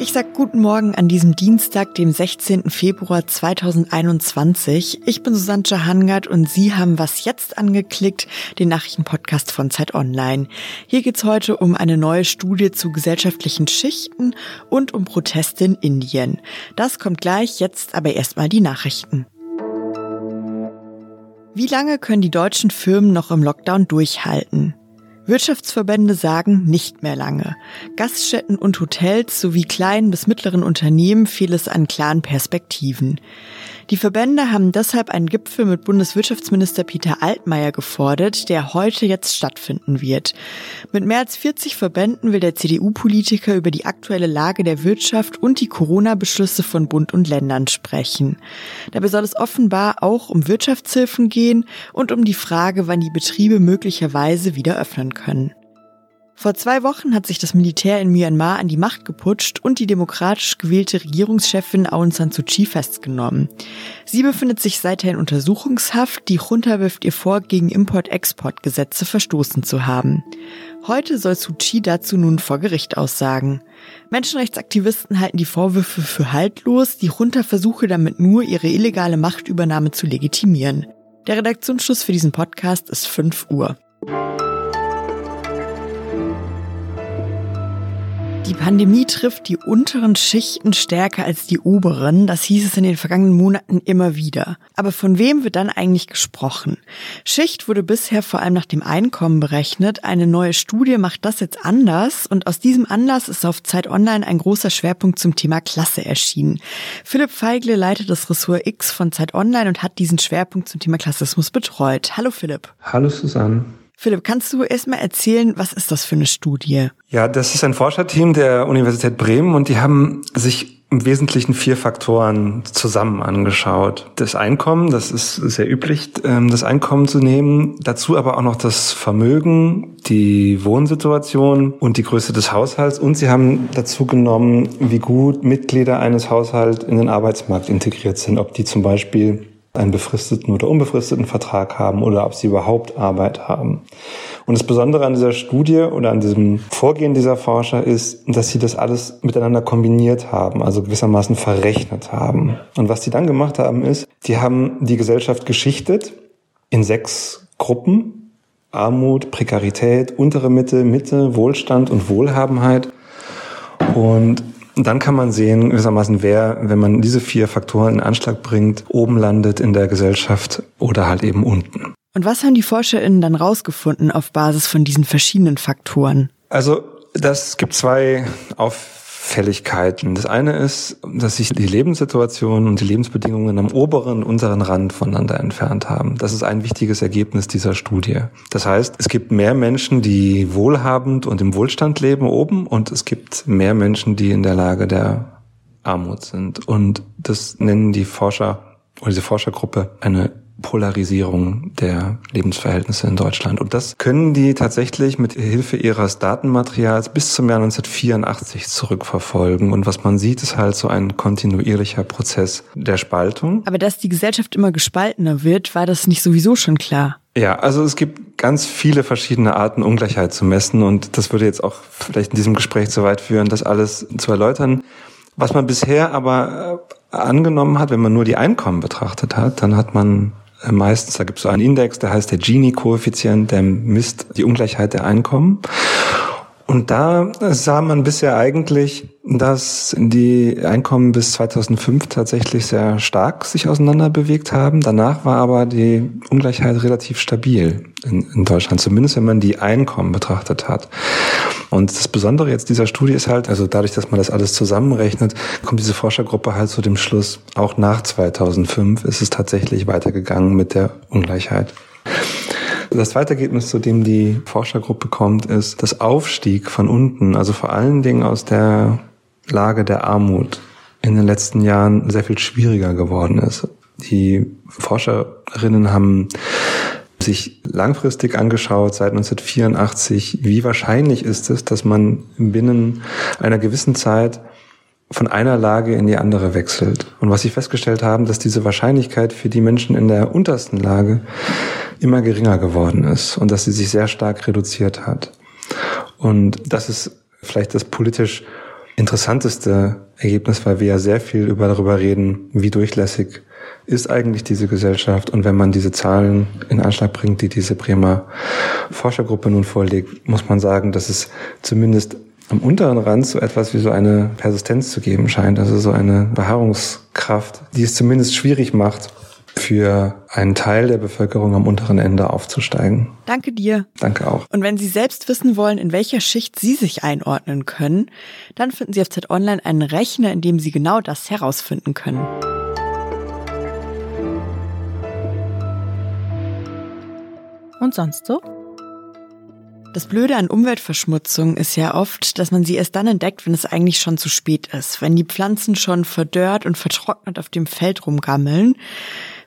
Ich sag guten Morgen an diesem Dienstag, dem 16. Februar 2021. Ich bin Susanne Hangard und Sie haben was jetzt angeklickt, den Nachrichtenpodcast von Zeit Online. Hier geht's heute um eine neue Studie zu gesellschaftlichen Schichten und um Proteste in Indien. Das kommt gleich, jetzt aber erstmal die Nachrichten. Wie lange können die deutschen Firmen noch im Lockdown durchhalten? Wirtschaftsverbände sagen nicht mehr lange. Gaststätten und Hotels sowie kleinen bis mittleren Unternehmen fehlt es an klaren Perspektiven. Die Verbände haben deshalb einen Gipfel mit Bundeswirtschaftsminister Peter Altmaier gefordert, der heute jetzt stattfinden wird. Mit mehr als 40 Verbänden will der CDU-Politiker über die aktuelle Lage der Wirtschaft und die Corona-Beschlüsse von Bund und Ländern sprechen. Dabei soll es offenbar auch um Wirtschaftshilfen gehen und um die Frage, wann die Betriebe möglicherweise wieder öffnen können. Vor zwei Wochen hat sich das Militär in Myanmar an die Macht geputscht und die demokratisch gewählte Regierungschefin Aung San Suu Kyi festgenommen. Sie befindet sich seither in Untersuchungshaft. Die Junta wirft ihr vor, gegen Import-Export-Gesetze verstoßen zu haben. Heute soll Suu Kyi dazu nun vor Gericht aussagen. Menschenrechtsaktivisten halten die Vorwürfe für haltlos. Die Junta versuche damit nur, ihre illegale Machtübernahme zu legitimieren. Der Redaktionsschluss für diesen Podcast ist 5 Uhr. Die Pandemie trifft die unteren Schichten stärker als die oberen. Das hieß es in den vergangenen Monaten immer wieder. Aber von wem wird dann eigentlich gesprochen? Schicht wurde bisher vor allem nach dem Einkommen berechnet. Eine neue Studie macht das jetzt anders. Und aus diesem Anlass ist auf Zeit Online ein großer Schwerpunkt zum Thema Klasse erschienen. Philipp Feigle leitet das Ressort X von Zeit Online und hat diesen Schwerpunkt zum Thema Klassismus betreut. Hallo Philipp. Hallo Susanne. Philipp, kannst du erstmal erzählen, was ist das für eine Studie? Ja, das ist ein Forscherteam der Universität Bremen und die haben sich im Wesentlichen vier Faktoren zusammen angeschaut. Das Einkommen, das ist sehr üblich, ähm, das Einkommen zu nehmen. Dazu aber auch noch das Vermögen, die Wohnsituation und die Größe des Haushalts. Und sie haben dazu genommen, wie gut Mitglieder eines Haushalts in den Arbeitsmarkt integriert sind. Ob die zum Beispiel einen befristeten oder unbefristeten Vertrag haben oder ob sie überhaupt Arbeit haben. Und das Besondere an dieser Studie oder an diesem Vorgehen dieser Forscher ist, dass sie das alles miteinander kombiniert haben, also gewissermaßen verrechnet haben. Und was sie dann gemacht haben, ist, die haben die Gesellschaft geschichtet in sechs Gruppen. Armut, Prekarität, untere Mitte, Mitte, Wohlstand und Wohlhabenheit. Und und dann kann man sehen, gewissermaßen, wer, wenn man diese vier Faktoren in Anschlag bringt, oben landet in der Gesellschaft oder halt eben unten. Und was haben die ForscherInnen dann rausgefunden auf Basis von diesen verschiedenen Faktoren? Also, das gibt zwei auf Fälligkeiten. Das eine ist, dass sich die Lebenssituation und die Lebensbedingungen am oberen und unteren Rand voneinander entfernt haben. Das ist ein wichtiges Ergebnis dieser Studie. Das heißt, es gibt mehr Menschen, die wohlhabend und im Wohlstand leben oben und es gibt mehr Menschen, die in der Lage der Armut sind. Und das nennen die Forscher oder diese Forschergruppe eine Polarisierung der Lebensverhältnisse in Deutschland. Und das können die tatsächlich mit Hilfe ihres Datenmaterials bis zum Jahr 1984 zurückverfolgen. Und was man sieht, ist halt so ein kontinuierlicher Prozess der Spaltung. Aber dass die Gesellschaft immer gespaltener wird, war das nicht sowieso schon klar? Ja, also es gibt ganz viele verschiedene Arten, Ungleichheit zu messen. Und das würde jetzt auch vielleicht in diesem Gespräch zu weit führen, das alles zu erläutern. Was man bisher aber äh, angenommen hat, wenn man nur die Einkommen betrachtet hat, dann hat man meistens, da gibt es so einen Index, der heißt der Gini-Koeffizient, der misst die Ungleichheit der Einkommen. Und da sah man bisher eigentlich, dass die Einkommen bis 2005 tatsächlich sehr stark sich auseinander bewegt haben. Danach war aber die Ungleichheit relativ stabil in, in Deutschland, zumindest wenn man die Einkommen betrachtet hat. Und das Besondere jetzt dieser Studie ist halt, also dadurch, dass man das alles zusammenrechnet, kommt diese Forschergruppe halt zu dem Schluss, auch nach 2005 ist es tatsächlich weitergegangen mit der Ungleichheit. Das zweite Ergebnis, zu dem die Forschergruppe kommt, ist, dass Aufstieg von unten, also vor allen Dingen aus der Lage der Armut, in den letzten Jahren sehr viel schwieriger geworden ist. Die Forscherinnen haben sich langfristig angeschaut, seit 1984, wie wahrscheinlich ist es, dass man binnen einer gewissen Zeit von einer Lage in die andere wechselt. Und was sie festgestellt haben, dass diese Wahrscheinlichkeit für die Menschen in der untersten Lage immer geringer geworden ist und dass sie sich sehr stark reduziert hat. Und das ist vielleicht das politisch interessanteste Ergebnis, weil wir ja sehr viel über darüber reden, wie durchlässig ist eigentlich diese Gesellschaft. Und wenn man diese Zahlen in Anschlag bringt, die diese Bremer Forschergruppe nun vorlegt, muss man sagen, dass es zumindest am unteren Rand so etwas wie so eine Persistenz zu geben scheint, also so eine Beharrungskraft, die es zumindest schwierig macht, für einen Teil der Bevölkerung am unteren Ende aufzusteigen. Danke dir. Danke auch. Und wenn Sie selbst wissen wollen, in welcher Schicht Sie sich einordnen können, dann finden Sie auf Z Online einen Rechner, in dem Sie genau das herausfinden können. Und sonst so? Das Blöde an Umweltverschmutzung ist ja oft, dass man sie erst dann entdeckt, wenn es eigentlich schon zu spät ist, wenn die Pflanzen schon verdörrt und vertrocknet auf dem Feld rumgammeln.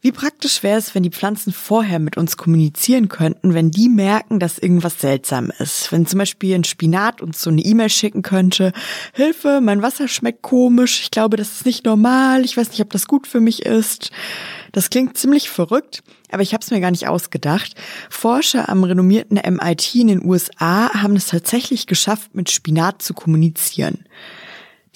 Wie praktisch wäre es, wenn die Pflanzen vorher mit uns kommunizieren könnten, wenn die merken, dass irgendwas seltsam ist. Wenn zum Beispiel ein Spinat uns so eine E-Mail schicken könnte, Hilfe, mein Wasser schmeckt komisch, ich glaube, das ist nicht normal, ich weiß nicht, ob das gut für mich ist. Das klingt ziemlich verrückt, aber ich habe es mir gar nicht ausgedacht. Forscher am renommierten MIT in den USA haben es tatsächlich geschafft, mit Spinat zu kommunizieren.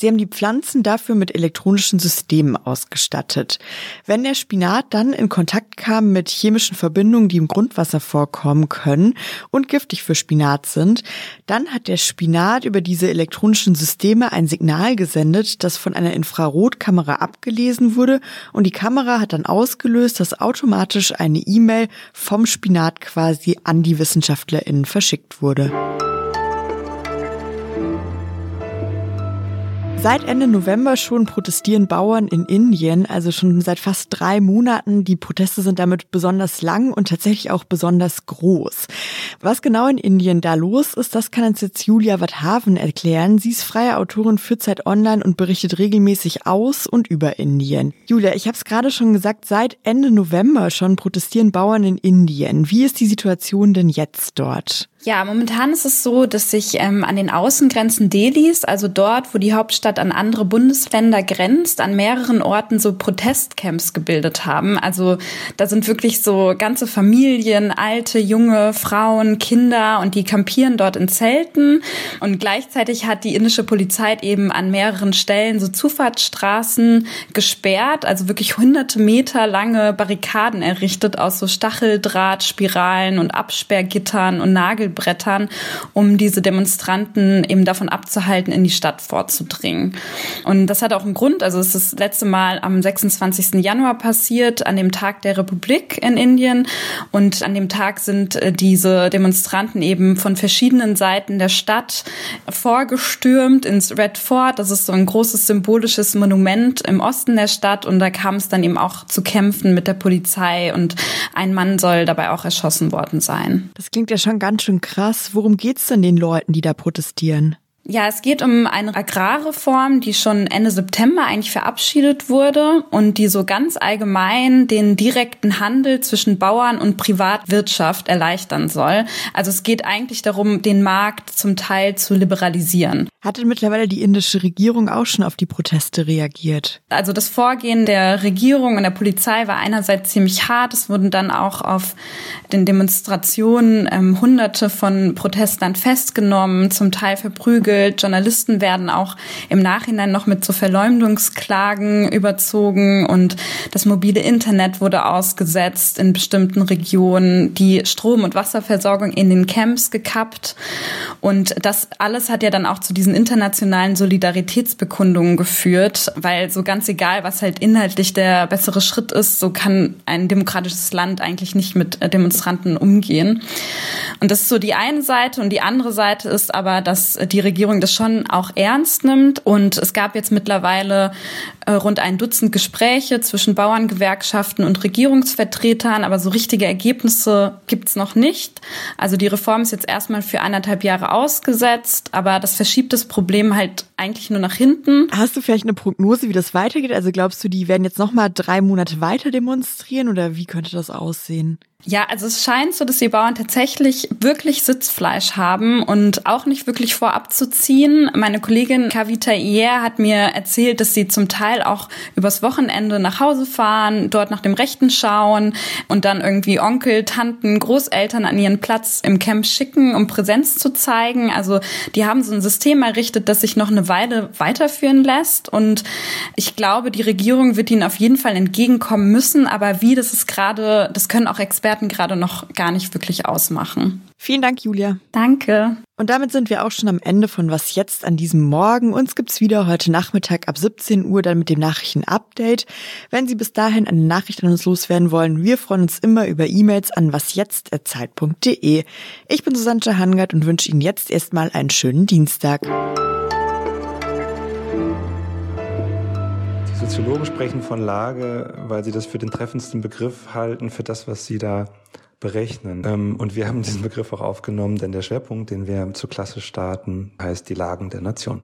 Sie haben die Pflanzen dafür mit elektronischen Systemen ausgestattet. Wenn der Spinat dann in Kontakt kam mit chemischen Verbindungen, die im Grundwasser vorkommen können und giftig für Spinat sind, dann hat der Spinat über diese elektronischen Systeme ein Signal gesendet, das von einer Infrarotkamera abgelesen wurde und die Kamera hat dann ausgelöst, dass automatisch eine E-Mail vom Spinat quasi an die WissenschaftlerInnen verschickt wurde. Seit Ende November schon protestieren Bauern in Indien, also schon seit fast drei Monaten. Die Proteste sind damit besonders lang und tatsächlich auch besonders groß. Was genau in Indien da los ist, das kann uns jetzt Julia Wadhaven erklären. Sie ist freie Autorin für Zeit Online und berichtet regelmäßig aus und über Indien. Julia, ich habe es gerade schon gesagt, seit Ende November schon protestieren Bauern in Indien. Wie ist die Situation denn jetzt dort? Ja, momentan ist es so, dass sich ähm, an den Außengrenzen Delis, also dort, wo die Hauptstadt an andere Bundesländer grenzt, an mehreren Orten so Protestcamps gebildet haben. Also da sind wirklich so ganze Familien, alte, junge Frauen, Kinder und die kampieren dort in Zelten. Und gleichzeitig hat die indische Polizei eben an mehreren Stellen so Zufahrtsstraßen gesperrt, also wirklich hunderte Meter lange Barrikaden errichtet aus so Stacheldrahtspiralen und Absperrgittern und Nagel Brettern, um diese Demonstranten eben davon abzuhalten, in die Stadt vorzudringen. Und das hat auch einen Grund. Also es ist das letzte Mal am 26. Januar passiert, an dem Tag der Republik in Indien. Und an dem Tag sind äh, diese Demonstranten eben von verschiedenen Seiten der Stadt vorgestürmt ins Red Fort. Das ist so ein großes symbolisches Monument im Osten der Stadt. Und da kam es dann eben auch zu Kämpfen mit der Polizei. Und ein Mann soll dabei auch erschossen worden sein. Das klingt ja schon ganz schön krass. Worum geht's denn den Leuten, die da protestieren? Ja, es geht um eine Agrarreform, die schon Ende September eigentlich verabschiedet wurde und die so ganz allgemein den direkten Handel zwischen Bauern und Privatwirtschaft erleichtern soll. Also es geht eigentlich darum, den Markt zum Teil zu liberalisieren. Hat denn mittlerweile die indische Regierung auch schon auf die Proteste reagiert? Also das Vorgehen der Regierung und der Polizei war einerseits ziemlich hart. Es wurden dann auch auf den Demonstrationen ähm, Hunderte von Protestern festgenommen, zum Teil verprügelt. Journalisten werden auch im Nachhinein noch mit so Verleumdungsklagen überzogen und das mobile Internet wurde ausgesetzt in bestimmten Regionen, die Strom- und Wasserversorgung in den Camps gekappt. Und das alles hat ja dann auch zu diesen diesen internationalen Solidaritätsbekundungen geführt, weil so ganz egal, was halt inhaltlich der bessere Schritt ist, so kann ein demokratisches Land eigentlich nicht mit äh, Demonstranten umgehen. Und das ist so die eine Seite und die andere Seite ist aber, dass die Regierung das schon auch ernst nimmt und es gab jetzt mittlerweile äh, rund ein Dutzend Gespräche zwischen Bauerngewerkschaften und Regierungsvertretern, aber so richtige Ergebnisse gibt's noch nicht. Also die Reform ist jetzt erstmal für anderthalb Jahre ausgesetzt, aber das verschiebt das Problem halt eigentlich nur nach hinten. Hast du vielleicht eine Prognose, wie das weitergeht? Also glaubst du, die werden jetzt noch mal drei Monate weiter demonstrieren oder wie könnte das aussehen? Ja, also es scheint so, dass die Bauern tatsächlich wirklich Sitzfleisch haben und auch nicht wirklich vorab zu ziehen. Meine Kollegin Kavita Iyer hat mir erzählt, dass sie zum Teil auch übers Wochenende nach Hause fahren, dort nach dem Rechten schauen und dann irgendwie Onkel, Tanten, Großeltern an ihren Platz im Camp schicken, um Präsenz zu zeigen. Also die haben so ein System errichtet, das sich noch eine Weile weiterführen lässt und ich glaube, die Regierung wird ihnen auf jeden Fall entgegenkommen müssen, aber wie, das ist gerade, das können auch Experten Experten gerade noch gar nicht wirklich ausmachen. Vielen Dank, Julia. Danke. Und damit sind wir auch schon am Ende von Was jetzt an diesem Morgen. Uns gibt's wieder heute Nachmittag ab 17 Uhr dann mit dem Nachrichten-Update. Wenn Sie bis dahin eine Nachricht an uns loswerden wollen, wir freuen uns immer über E-Mails an wasjetzt.zeit.de. Ich bin Susanne Hangard und wünsche Ihnen jetzt erstmal einen schönen Dienstag. Soziologen sprechen von Lage, weil sie das für den treffendsten Begriff halten, für das, was sie da berechnen. Ähm, und wir haben diesen Begriff auch aufgenommen, denn der Schwerpunkt, den wir zur Klasse starten, heißt die Lagen der Nation.